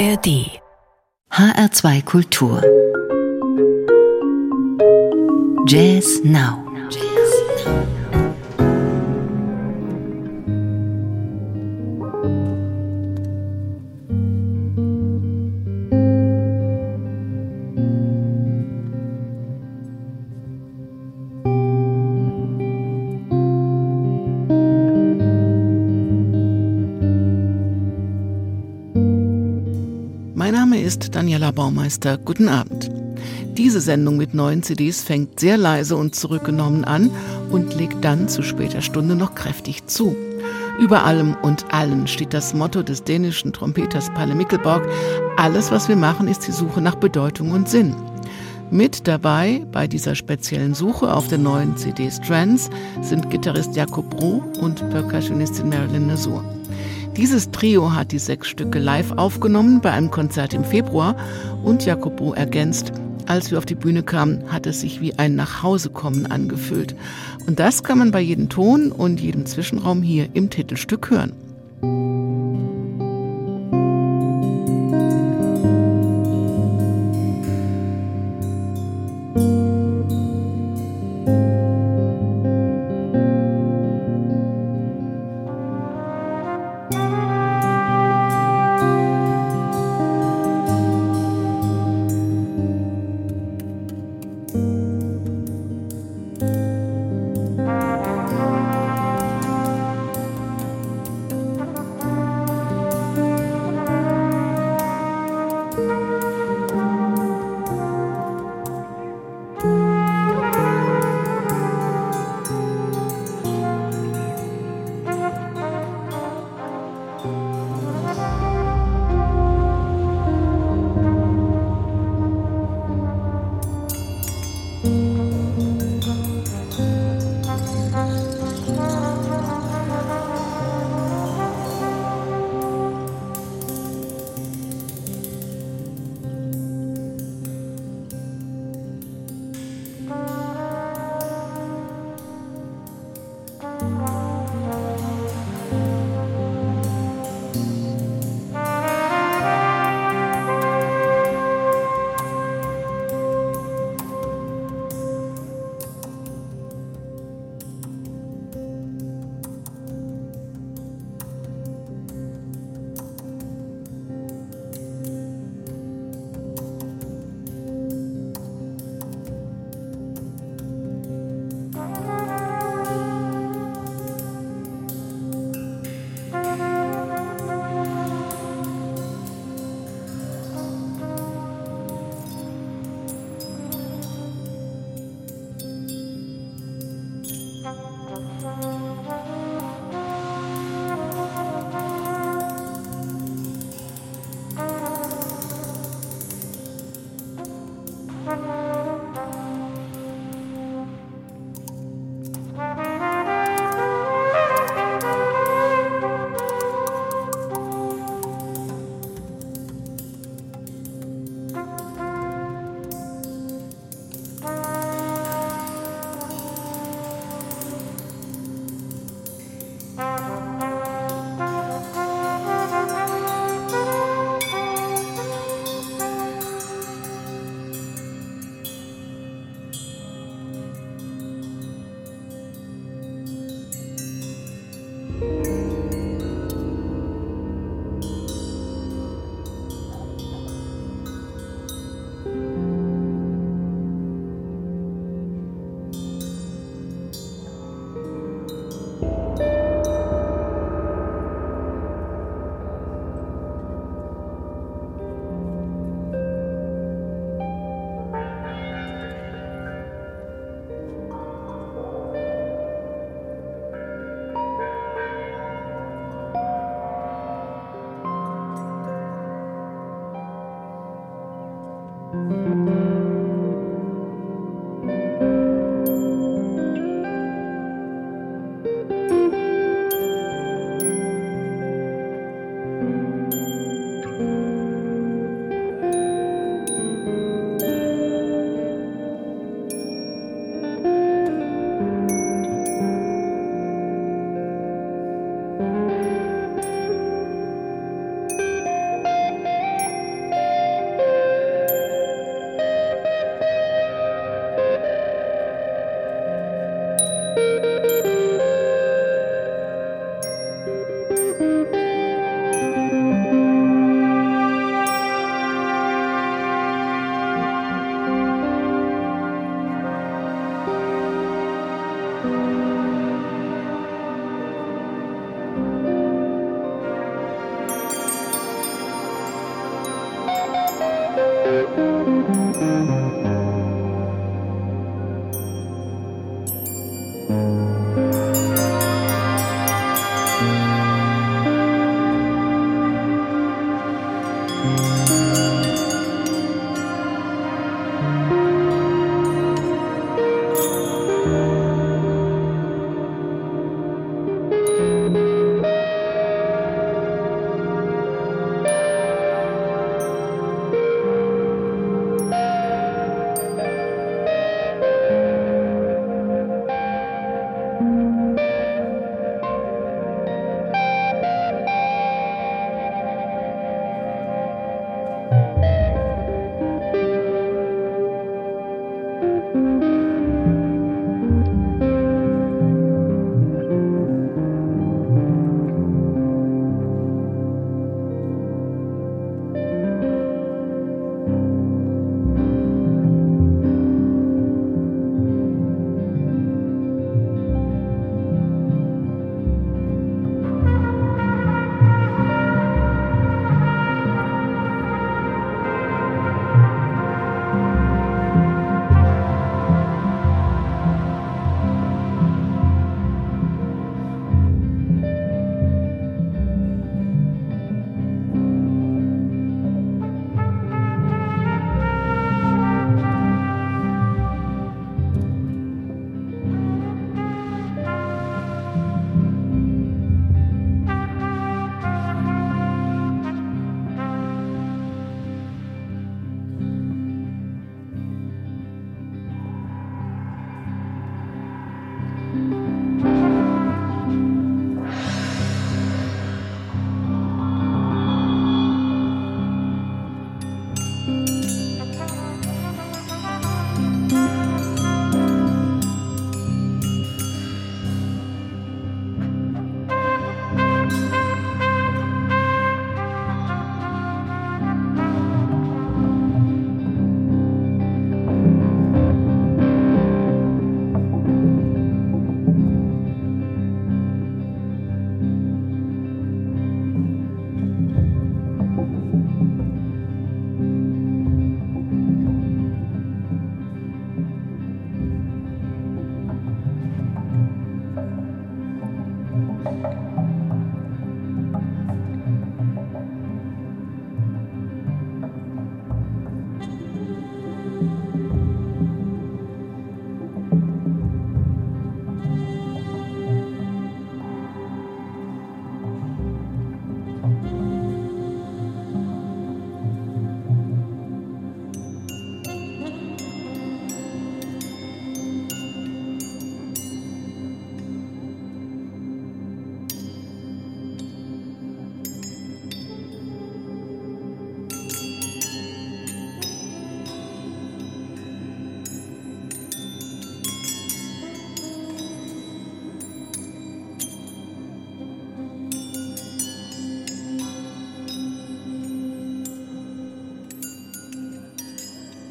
ARD HR2 Kultur. Jazz Now Daniela Baumeister. Guten Abend. Diese Sendung mit neuen CDs fängt sehr leise und zurückgenommen an und legt dann zu später Stunde noch kräftig zu. Über allem und allen steht das Motto des dänischen Trompeters Palle Mikkelborg. Alles, was wir machen, ist die Suche nach Bedeutung und Sinn. Mit dabei bei dieser speziellen Suche auf der neuen CD Strands sind Gitarrist Jakob Roh und Percussionistin Marilyn Nasur. Dieses Trio hat die sechs Stücke live aufgenommen bei einem Konzert im Februar und Jacopo ergänzt, als wir auf die Bühne kamen, hat es sich wie ein Nachhausekommen angefühlt. Und das kann man bei jedem Ton und jedem Zwischenraum hier im Titelstück hören.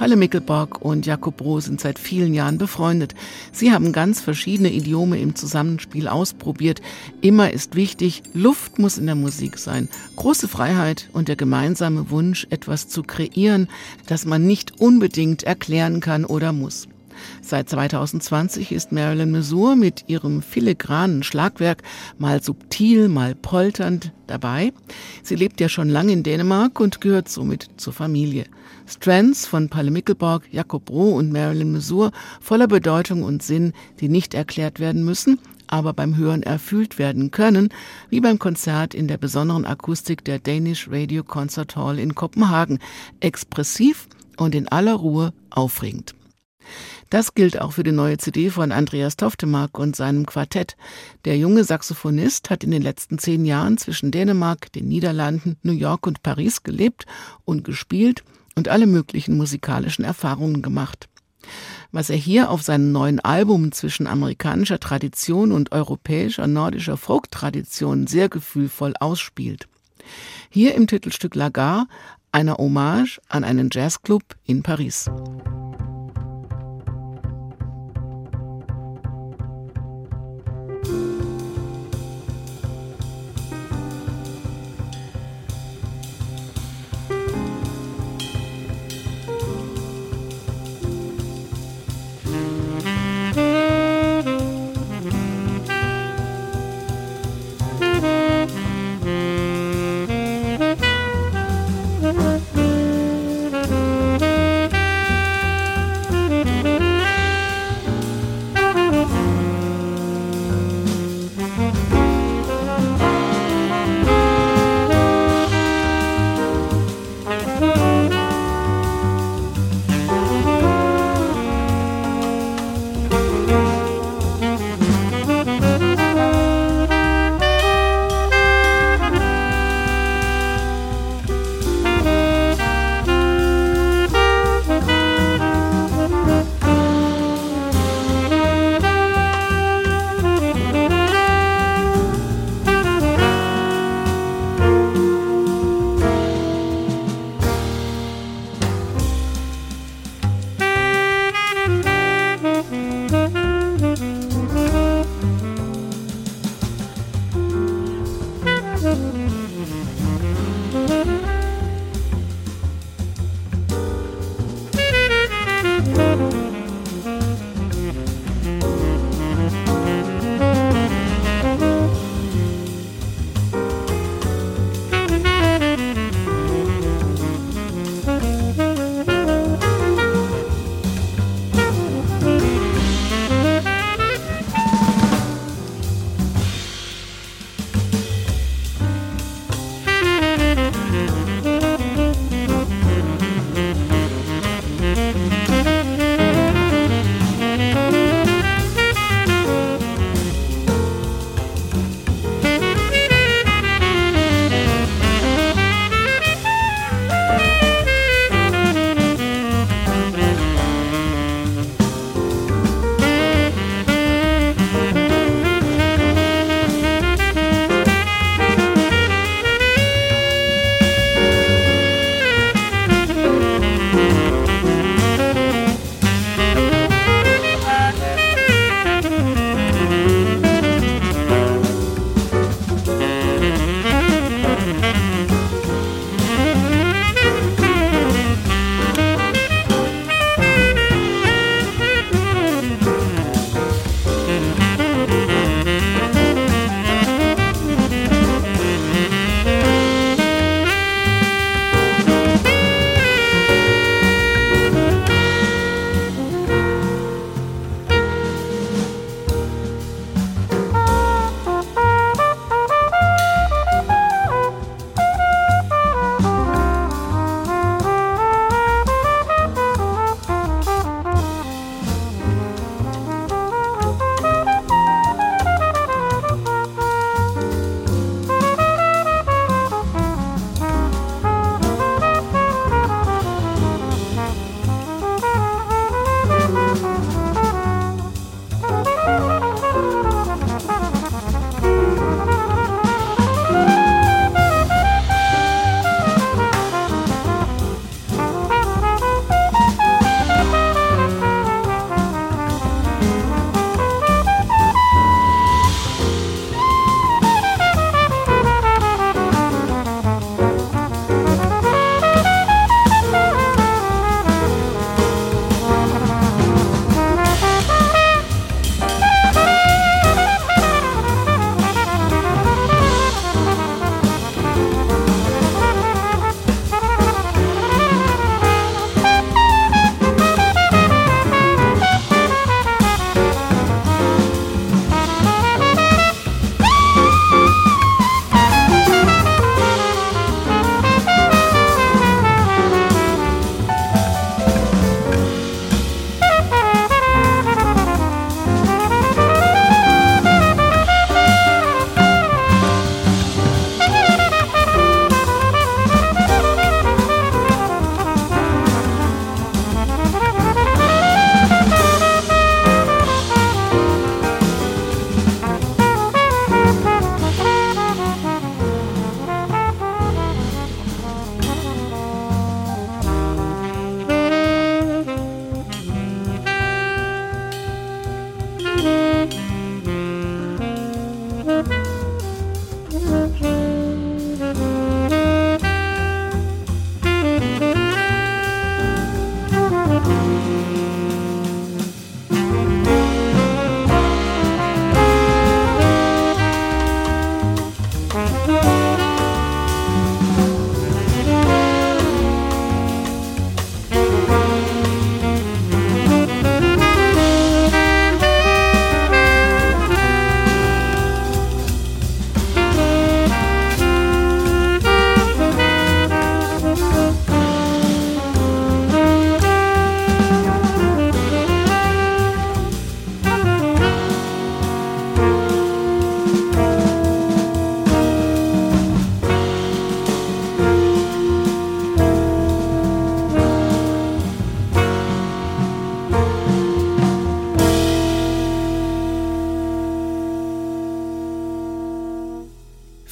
Palle Mickelborg und Jakob Roh sind seit vielen Jahren befreundet. Sie haben ganz verschiedene Idiome im Zusammenspiel ausprobiert. Immer ist wichtig, Luft muss in der Musik sein. Große Freiheit und der gemeinsame Wunsch, etwas zu kreieren, das man nicht unbedingt erklären kann oder muss. Seit 2020 ist Marilyn Mesur mit ihrem filigranen Schlagwerk mal subtil, mal polternd dabei. Sie lebt ja schon lange in Dänemark und gehört somit zur Familie. Strands von Palle Mickelborg, Jakob Roh und Marilyn Mesur voller Bedeutung und Sinn, die nicht erklärt werden müssen, aber beim Hören erfüllt werden können, wie beim Konzert in der besonderen Akustik der Danish Radio Concert Hall in Kopenhagen. Expressiv und in aller Ruhe aufregend. Das gilt auch für die neue CD von Andreas Toftemark und seinem Quartett. Der junge Saxophonist hat in den letzten zehn Jahren zwischen Dänemark, den Niederlanden, New York und Paris gelebt und gespielt und alle möglichen musikalischen Erfahrungen gemacht. Was er hier auf seinem neuen Album zwischen amerikanischer Tradition und europäischer nordischer Folk-Tradition sehr gefühlvoll ausspielt. Hier im Titelstück Lagar einer Hommage an einen Jazzclub in Paris.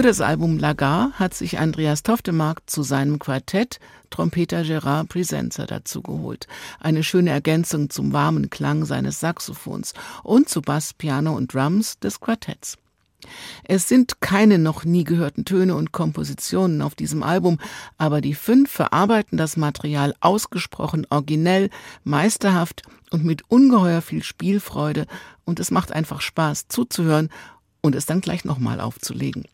Für das Album Lagar hat sich Andreas Toftemark zu seinem Quartett Trompeter Gerard Presenza dazugeholt. Eine schöne Ergänzung zum warmen Klang seines Saxophons und zu Bass, Piano und Drums des Quartetts. Es sind keine noch nie gehörten Töne und Kompositionen auf diesem Album, aber die fünf verarbeiten das Material ausgesprochen originell, meisterhaft und mit ungeheuer viel Spielfreude und es macht einfach Spaß zuzuhören und es dann gleich nochmal aufzulegen.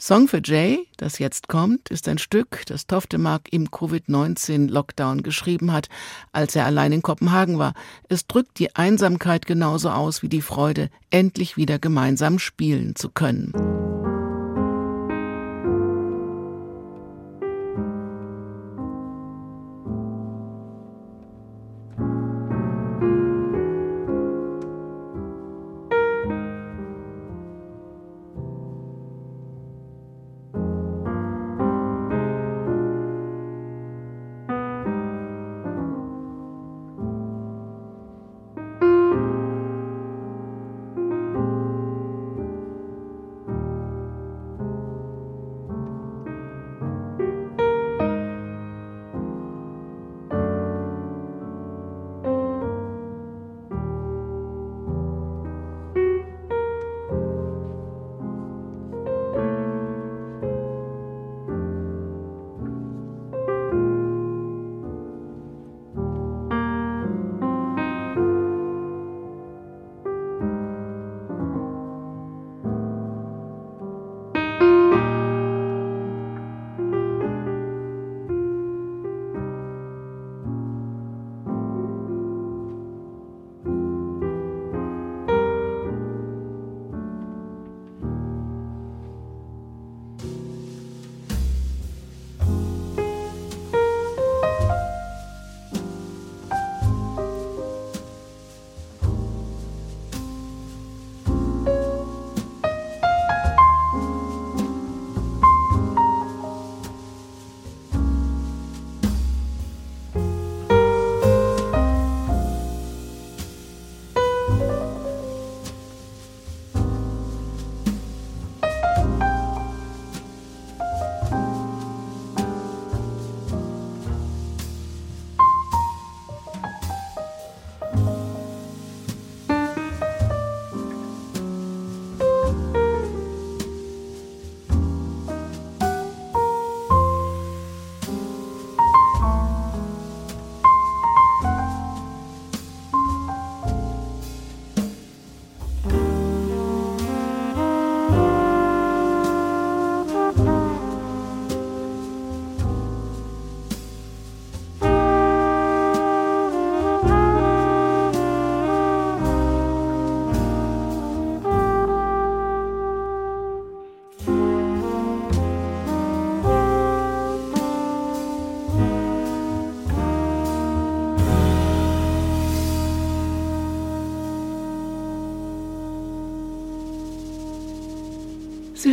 Song for Jay, das jetzt kommt, ist ein Stück, das Toftemark im Covid-19-Lockdown geschrieben hat, als er allein in Kopenhagen war. Es drückt die Einsamkeit genauso aus wie die Freude, endlich wieder gemeinsam spielen zu können.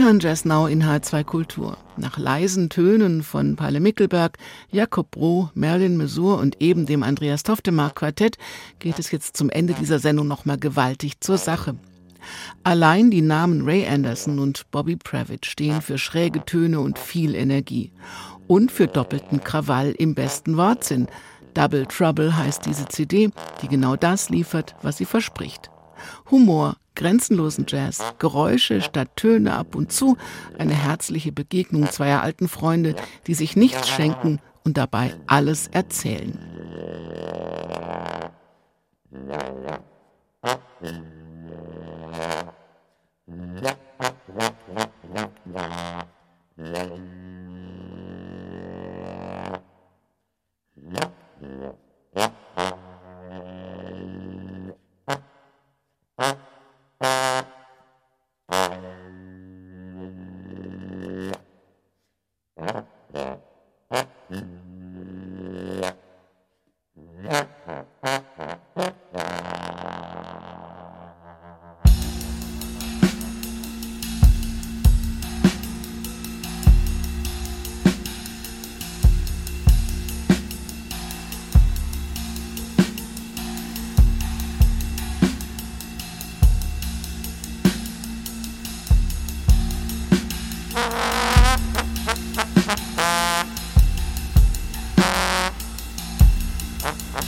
Hören Jazz Now in H2 Kultur. Nach leisen Tönen von Palle Mickelberg, Jakob Broh, Merlin Mesur und eben dem Andreas Toftemark Quartett geht es jetzt zum Ende dieser Sendung nochmal gewaltig zur Sache. Allein die Namen Ray Anderson und Bobby Pravitt stehen für schräge Töne und viel Energie. Und für doppelten Krawall im besten Wortsinn. Double Trouble heißt diese CD, die genau das liefert, was sie verspricht. Humor, grenzenlosen Jazz, Geräusche statt Töne ab und zu, eine herzliche Begegnung zweier alten Freunde, die sich nichts schenken und dabei alles erzählen. Ha ha.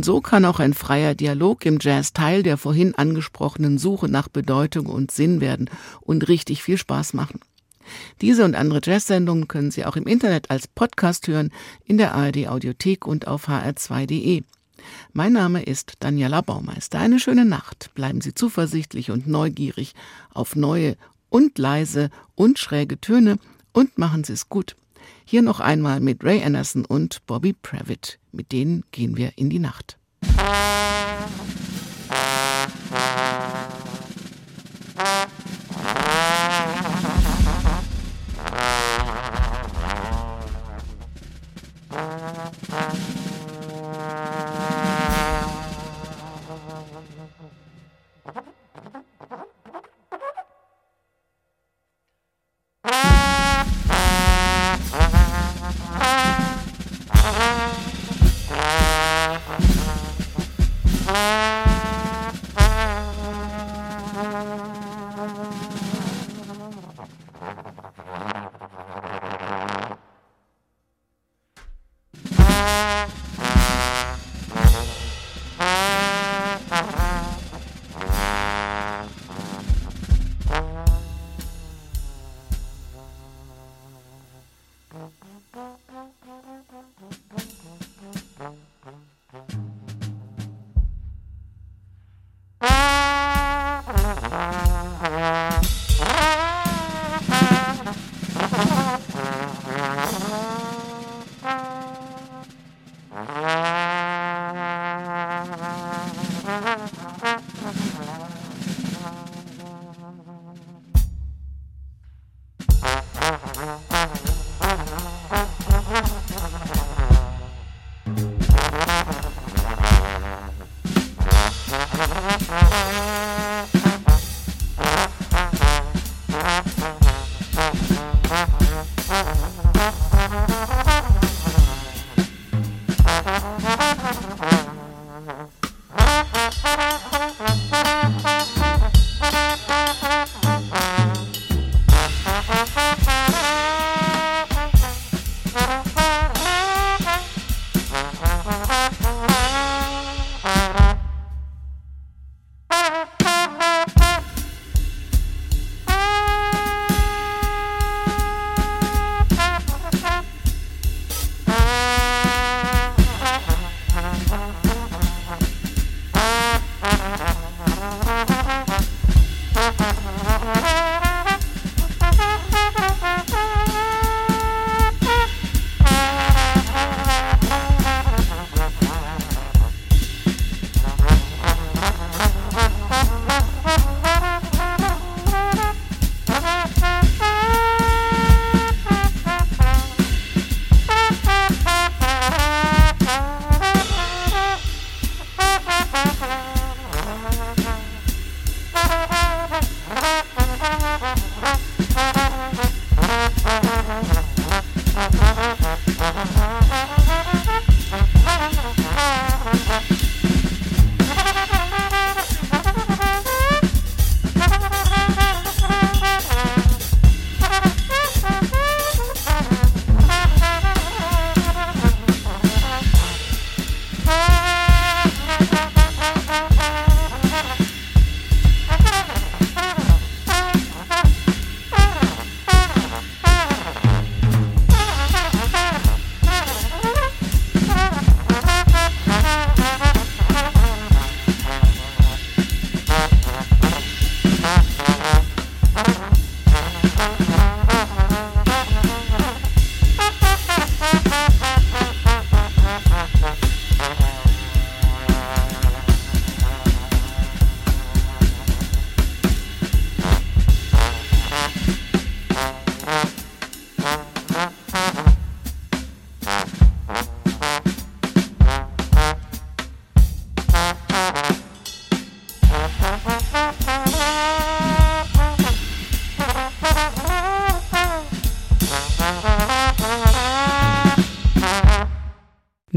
Und so kann auch ein freier Dialog im Jazz Teil der vorhin angesprochenen Suche nach Bedeutung und Sinn werden und richtig viel Spaß machen. Diese und andere Jazz-Sendungen können Sie auch im Internet als Podcast hören, in der ARD Audiothek und auf hr2.de. Mein Name ist Daniela Baumeister. Eine schöne Nacht. Bleiben Sie zuversichtlich und neugierig auf neue und leise und schräge Töne und machen Sie es gut. Hier noch einmal mit Ray Anderson und Bobby Pravitt. Mit denen gehen wir in die Nacht.